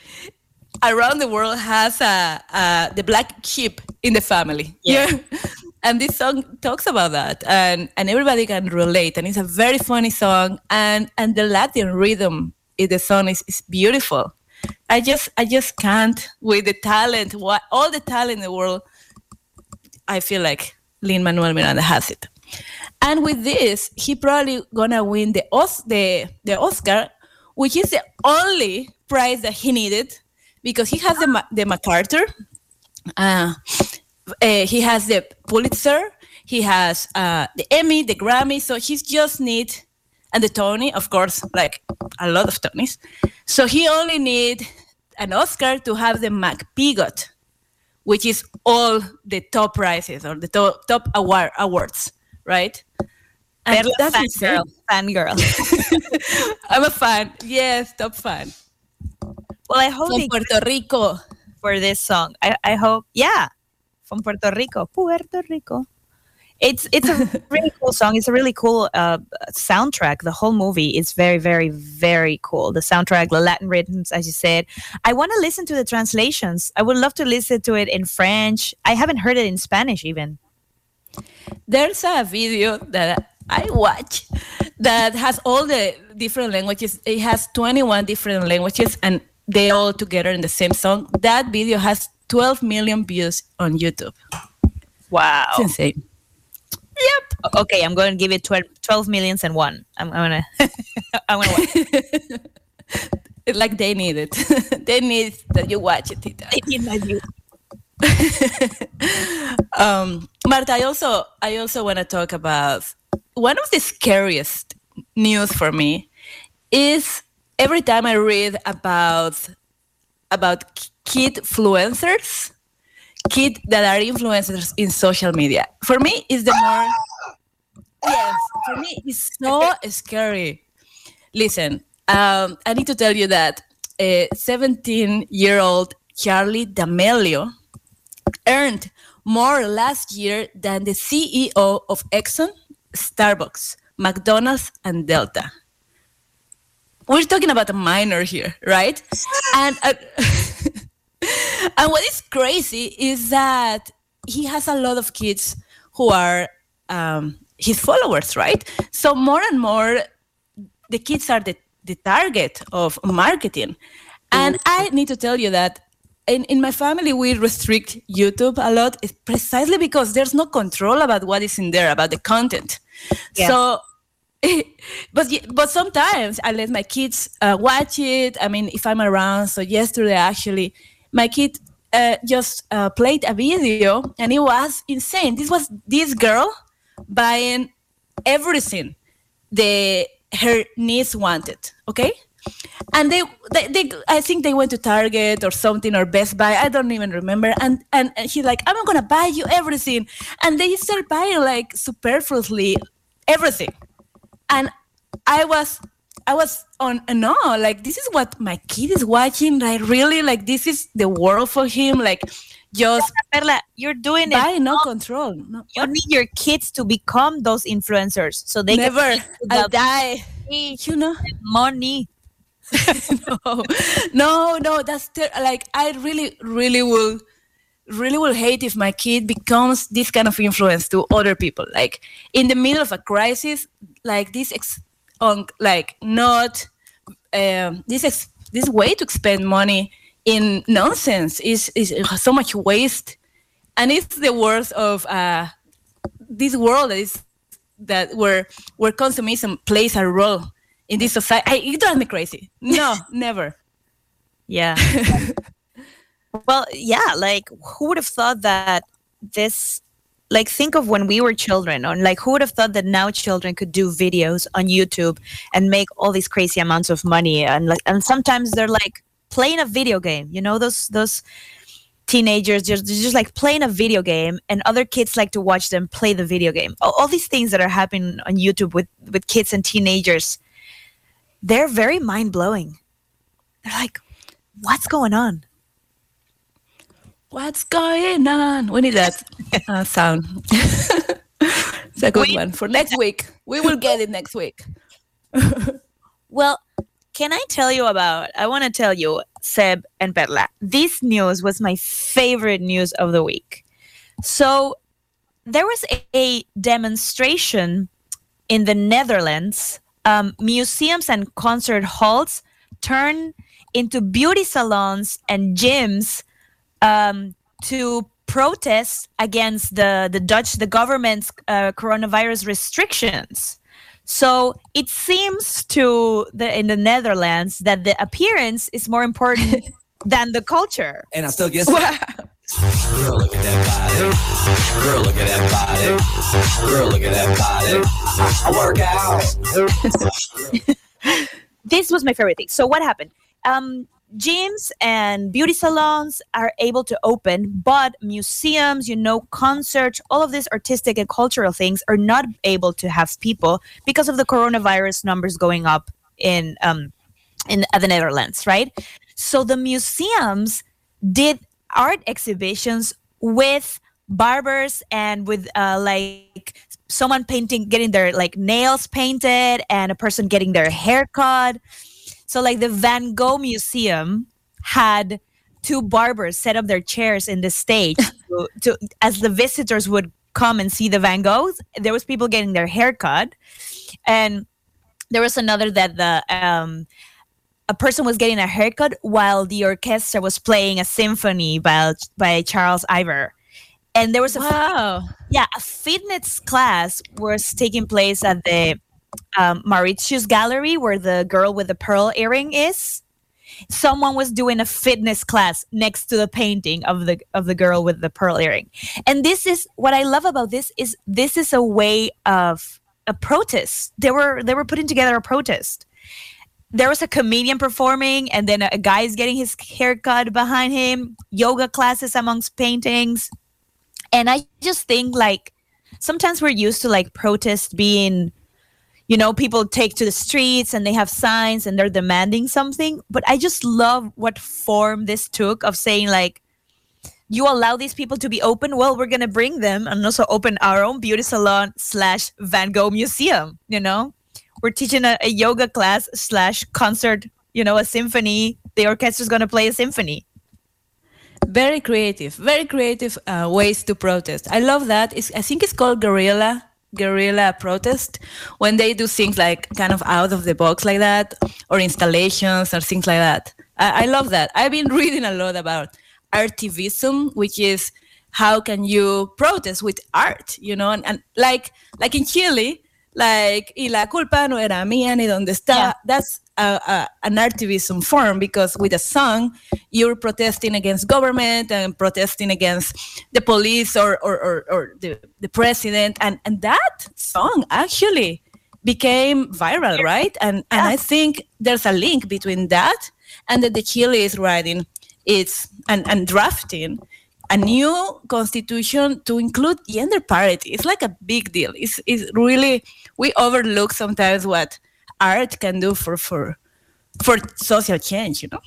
around the world has a, a the black sheep in the family. Yeah. and this song talks about that, and and everybody can relate. And it's a very funny song, and and the Latin rhythm in the song is, is beautiful. I just I just can't with the talent, what all the talent in the world. I feel like Lin Manuel Miranda has it. And with this, he probably gonna win the Os- the the Oscar, which is the only prize that he needed because he has the Ma- the MacArthur, uh, uh, he has the Pulitzer, he has uh, the Emmy, the Grammy. So he just need and the Tony, of course, like a lot of Tonys. So he only need an Oscar to have the MacPigot, which is all the top prizes or the top, top award, awards, right? And Perla that's fangirl. insane. Fangirl. I'm a fan. Yes, top fan. Well, I hope From Puerto Rico. for this song. I, I hope, yeah, from Puerto Rico, Puerto Rico. It's it's a really cool song. It's a really cool uh, soundtrack. The whole movie is very, very, very cool. The soundtrack, the Latin rhythms, as you said. I want to listen to the translations. I would love to listen to it in French. I haven't heard it in Spanish even. There's a video that I watch that has all the different languages. It has 21 different languages, and they all together in the same song. That video has 12 million views on YouTube. Wow. It's insane. Yep. Okay, I'm going to give it 12, 12 millions and one. I'm, I'm gonna. I'm gonna. Watch. Like they need it. they need that you watch it. Tita. I need my view. um, Marta, I also I also want to talk about one of the scariest news for me is every time I read about about kid influencers, kid that are influencers in social media. For me, is the more yes. For me, it's so scary. Listen, um, I need to tell you that a 17-year-old Charlie D'Amelio earned more last year than the CEO of Exxon, Starbucks, McDonald's, and Delta. We're talking about a minor here, right? and uh, and what is crazy is that he has a lot of kids who are um, his followers, right? So more and more, the kids are the, the target of marketing. And I need to tell you that in, in my family, we restrict YouTube a lot precisely because there's no control about what is in there, about the content. Yeah. So, but but sometimes I let my kids uh, watch it. I mean, if I'm around. So yesterday, actually, my kid uh, just uh, played a video, and it was insane. This was this girl buying everything the her niece wanted. Okay, and they, they, they I think they went to Target or something or Best Buy. I don't even remember. And and, and he's like, I'm gonna buy you everything, and they start buying like superfluously everything, and I was. I was on no, like this is what my kid is watching. Like really, like this is the world for him. Like just Perla, you're doing buy it. no control. No, You need your kids to become those influencers so they never. can I'll die. You know. money. no, no, no. That's ter- like I really, really will, really will hate if my kid becomes this kind of influence to other people. Like in the middle of a crisis, like this, ex- on like not um, this ex- this way to spend money in nonsense is is so much waste, and it's the worst of uh, this world is that where where consumerism plays a role in this society. I, it drives me crazy. No, never. Yeah. well, yeah, like who would have thought that this like think of when we were children or like who would have thought that now children could do videos on YouTube and make all these crazy amounts of money and like and sometimes they're like playing a video game, you know, those those teenagers just just like playing a video game and other kids like to watch them play the video game. All, all these things that are happening on YouTube with with kids and teenagers they're very mind-blowing. They're like what's going on? What's going on? We need that uh, sound. it's a good We- one for next week. We will get it next week. Well, can I tell you about? I want to tell you, Seb and Perla. This news was my favorite news of the week. So, there was a, a demonstration in the Netherlands. Um, museums and concert halls turn into beauty salons and gyms um, to protest against the the Dutch the government's uh, coronavirus restrictions. So it seems to the in the Netherlands that the appearance is more important than the culture. And I still get Girl, look at that body. Girl, look at that body. Girl, look at that body. I work out. This was my favorite thing. So what happened? Um, gyms and beauty salons are able to open, but museums, you know, concerts, all of these artistic and cultural things are not able to have people because of the coronavirus numbers going up in um, in uh, the Netherlands, right? So the museums did art exhibitions with barbers and with uh, like someone painting getting their like nails painted and a person getting their hair cut. So like the van gogh museum had two barbers set up their chairs in the stage to, to as the visitors would come and see the van goghs there was people getting their hair cut. And there was another that the um a person was getting a haircut while the orchestra was playing a symphony by by Charles Iver. And there was a Wow. yeah, a fitness class was taking place at the um, Mauritius Gallery, where the girl with the pearl earring is. Someone was doing a fitness class next to the painting of the of the girl with the pearl earring, and this is what I love about this is this is a way of a protest. They were they were putting together a protest. There was a comedian performing, and then a, guy is getting his haircut behind him. Yoga classes amongst paintings. And i just think like sometimes we're used to like protest being you know people take to the streets and they have signs and they're demanding something. But i just love what form this took of saying like you allow these people to be open. Well we're gonna bring them and also open our own beauty salon slash van gogh museum you know we're teaching a, a yoga class slash concert you know a symphony the orchestra's gonna play a symphony Very creative, very creative uh, ways to protest. I love that. It's, I think it's called guerrilla guerrilla protest when they do things like kind of out of the box like that or installations or things like that. I, I love that. I've been reading a lot about artivism, which is how can you protest with art, you know, and, and like like in Chile, like y la culpa no era mía ni donde está. Yeah. That's a, a, an activism form because with a song you're protesting against government and protesting against the police or or, or, or the, the president. And and that song actually became viral right? And and i think there's a link between that and that the chile is writing it's and, and drafting a new constitution to include gender parity. It's like a big deal. It's, it's really we overlook sometimes what art can do for for for social change you know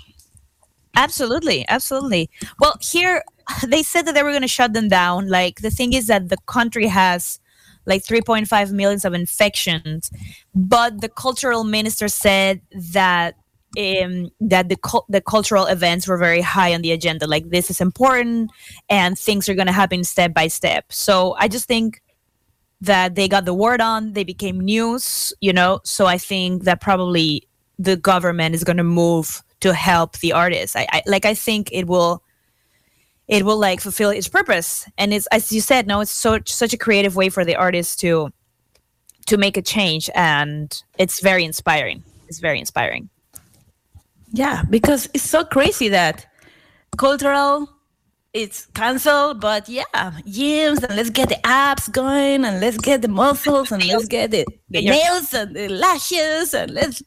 Absolutely, absolutely. Well, here they said that they were going to shut them down. Like the thing is that the country has like 3.5 millions of infections, but the cultural minister said that um, that the the cultural events were very high on the agenda. Like this is important, and things are going to happen step by step. So I just think that they got the word on. They became news, you know. So I think that probably the government is going to move to help the artists. I, I like I think it will it will like fulfill its purpose. And it's as you said, no, it's so such a creative way for the artists to to make a change and it's very inspiring. It's very inspiring. Yeah, because it's so crazy that cultural it's canceled, but yeah, gyms and let's get the abs going and let's get the muscles and let's get the, the nails and the lashes and let's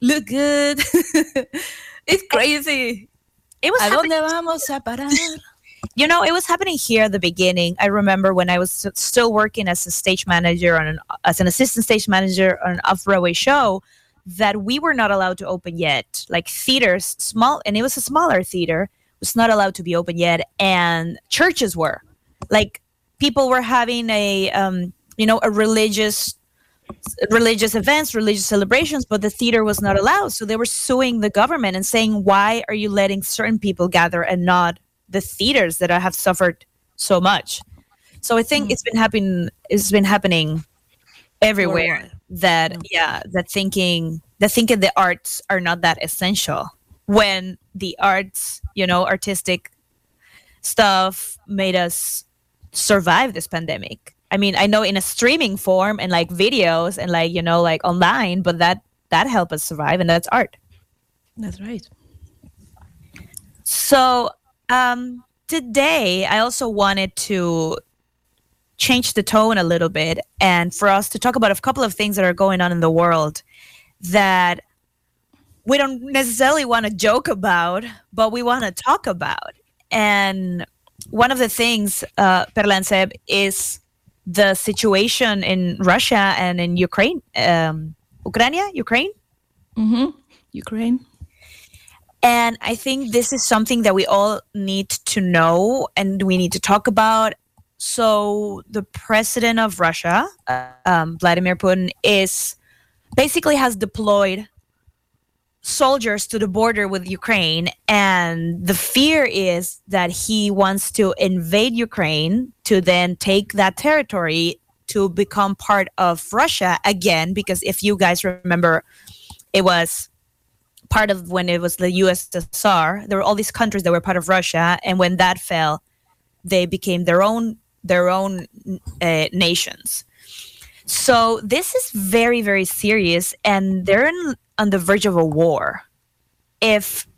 look good. it's crazy. It was ¿A dónde vamos a parar? you know, it was happening here at the beginning. I remember when I was still working as a stage manager on an, as an assistant stage manager on an off Broadway show that we were not allowed to open yet. Like theaters, small, and it was a smaller theater, was not allowed to be open yet, and churches were. Like people were having a um, you know a religious religious events, religious celebrations, but the theater was not allowed. So they were suing the government and saying, "Why are you letting certain people gather and not the theaters that have suffered so much?" So I think it's been happening. It's been happening everywhere. That yeah, that thinking that thinking the arts are not that essential when the arts, you know, artistic stuff made us survive this pandemic. I mean, I know in a streaming form and like videos and like, you know, like online, but that that helped us survive and that's art. That's right. So, um today I also wanted to change the tone a little bit and for us to talk about a couple of things that are going on in the world that we don't necessarily want to joke about, but we want to talk about. And one of the things, uh, Perlanseb, is the situation in Russia and in Ukraine, um, Ukraine, Ukraine. Mm-hmm. Ukraine. And I think this is something that we all need to know and we need to talk about. So, the president of Russia, uh, um, Vladimir Putin, is basically has deployed soldiers to the border with Ukraine. And the fear is that he wants to invade Ukraine to then take that territory to become part of Russia again. Because if you guys remember, it was part of when it was the USSR. There were all these countries that were part of Russia, and when that fell, they became their own their own uh, nations. So this is very very serious, and they're in, on the verge of a war. If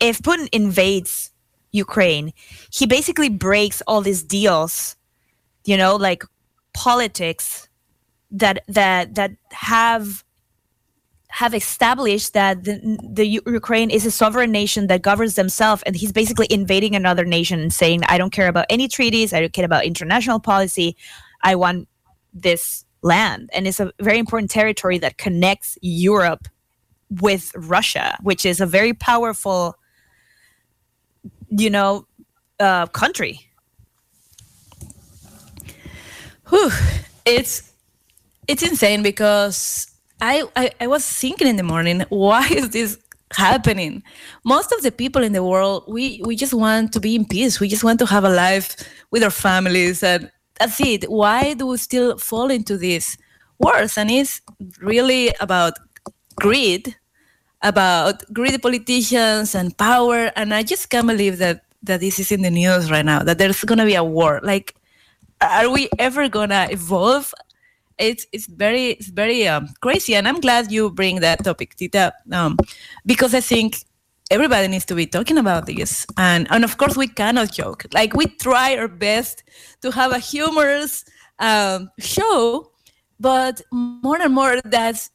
if Putin invades Ukraine, he basically breaks all these deals, you know, like politics that that that have have established that the, the Ukraine is a sovereign nation that governs themselves, and he's basically invading another nation and saying, "I don't care about any treaties. I don't care about international policy. I want this land." And it's a very important territory that connects Europe with Russia, which is a very powerful, you know, uh, country. Whew. It's it's insane because I, I I was thinking in the morning, why is this happening? Most of the people in the world, we we just want to be in peace. We just want to have a life with our families, and that's it. Why do we still fall into this wars? And it's really about greed, about greedy politicians and power. And I just can't believe that that this is in the news right now. That there's gonna be a war. Like are we ever gonna evolve it's it's very it's very um, crazy and i'm glad you bring that topic tita um, because i think everybody needs to be talking about this and and of course we cannot joke like we try our best to have a humorous um, show but more and more that's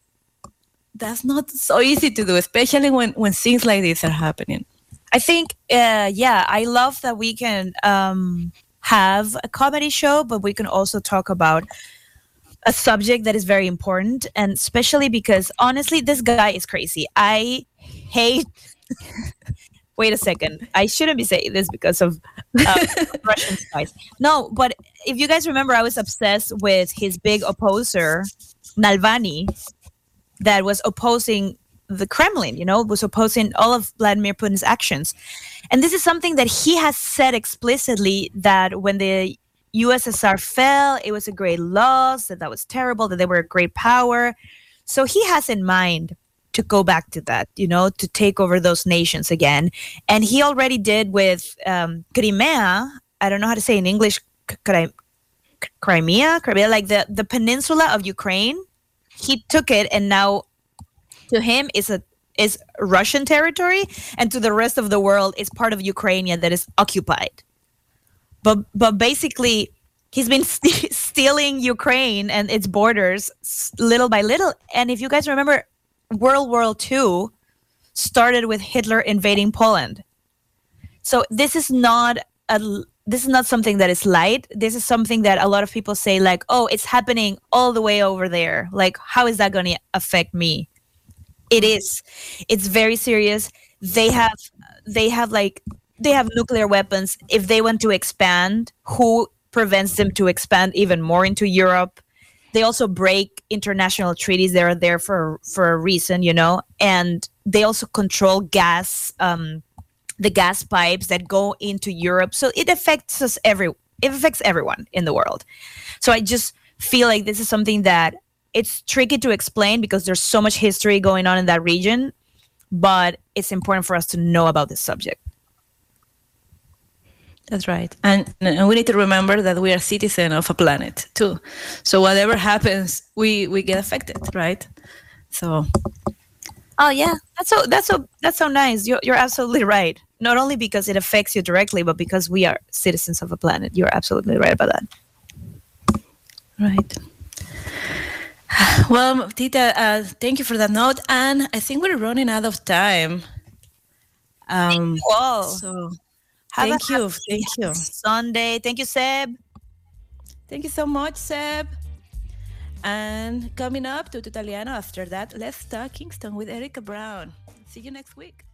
that's not so easy to do especially when when things like this are happening I think, uh, yeah, I love that we can um, have a comedy show, but we can also talk about a subject that is very important, and especially because honestly, this guy is crazy. I hate. Wait a second. I shouldn't be saying this because of uh, Russian spies. No, but if you guys remember, I was obsessed with his big opposer, Navalny, that was opposing the Kremlin, you know, was opposing all of Vladimir Putin's actions. And this is something that he has said explicitly that when the USSR fell, it was a great loss, that that was terrible, that they were a great power. So he has in mind to go back to that, you know, to take over those nations again. And he already did with um, Crimea. I don't know how to say in English, Crimea, Crimea, like the, the peninsula of Ukraine. He took it and now to him is a is Russian territory, and to the rest of the world is part of Ukraine that is occupied. But but basically, he's been st- stealing Ukraine and its borders little by little. And if you guys remember, World War II started with Hitler invading Poland. So this is not a this is not something that is light. This is something that a lot of people say like, "Oh, it's happening all the way over there. Like, how is that going to affect me?" it is it's very serious they have they have like they have nuclear weapons if they want to expand who prevents them to expand even more into europe they also break international treaties that are there for for a reason you know and they also control gas um the gas pipes that go into europe so it affects us every it affects everyone in the world so i just feel like this is something that it's tricky to explain because there's so much history going on in that region, but it's important for us to know about this subject. That's right. And, and we need to remember that we are citizens of a planet too. So whatever happens, we, we get affected, right? So Oh yeah, that's so that's so that's so nice. You're you're absolutely right. Not only because it affects you directly, but because we are citizens of a planet. You're absolutely right about that. Right. Well, Tita, uh, thank you for that note. And I think we're running out of time. Um, Whoa. so Have a thank you. Thank you. Sunday. Thank you, Seb. Thank you so much, Seb. And coming up to Tutaliano after that, let's talk Kingston with Erica Brown. See you next week.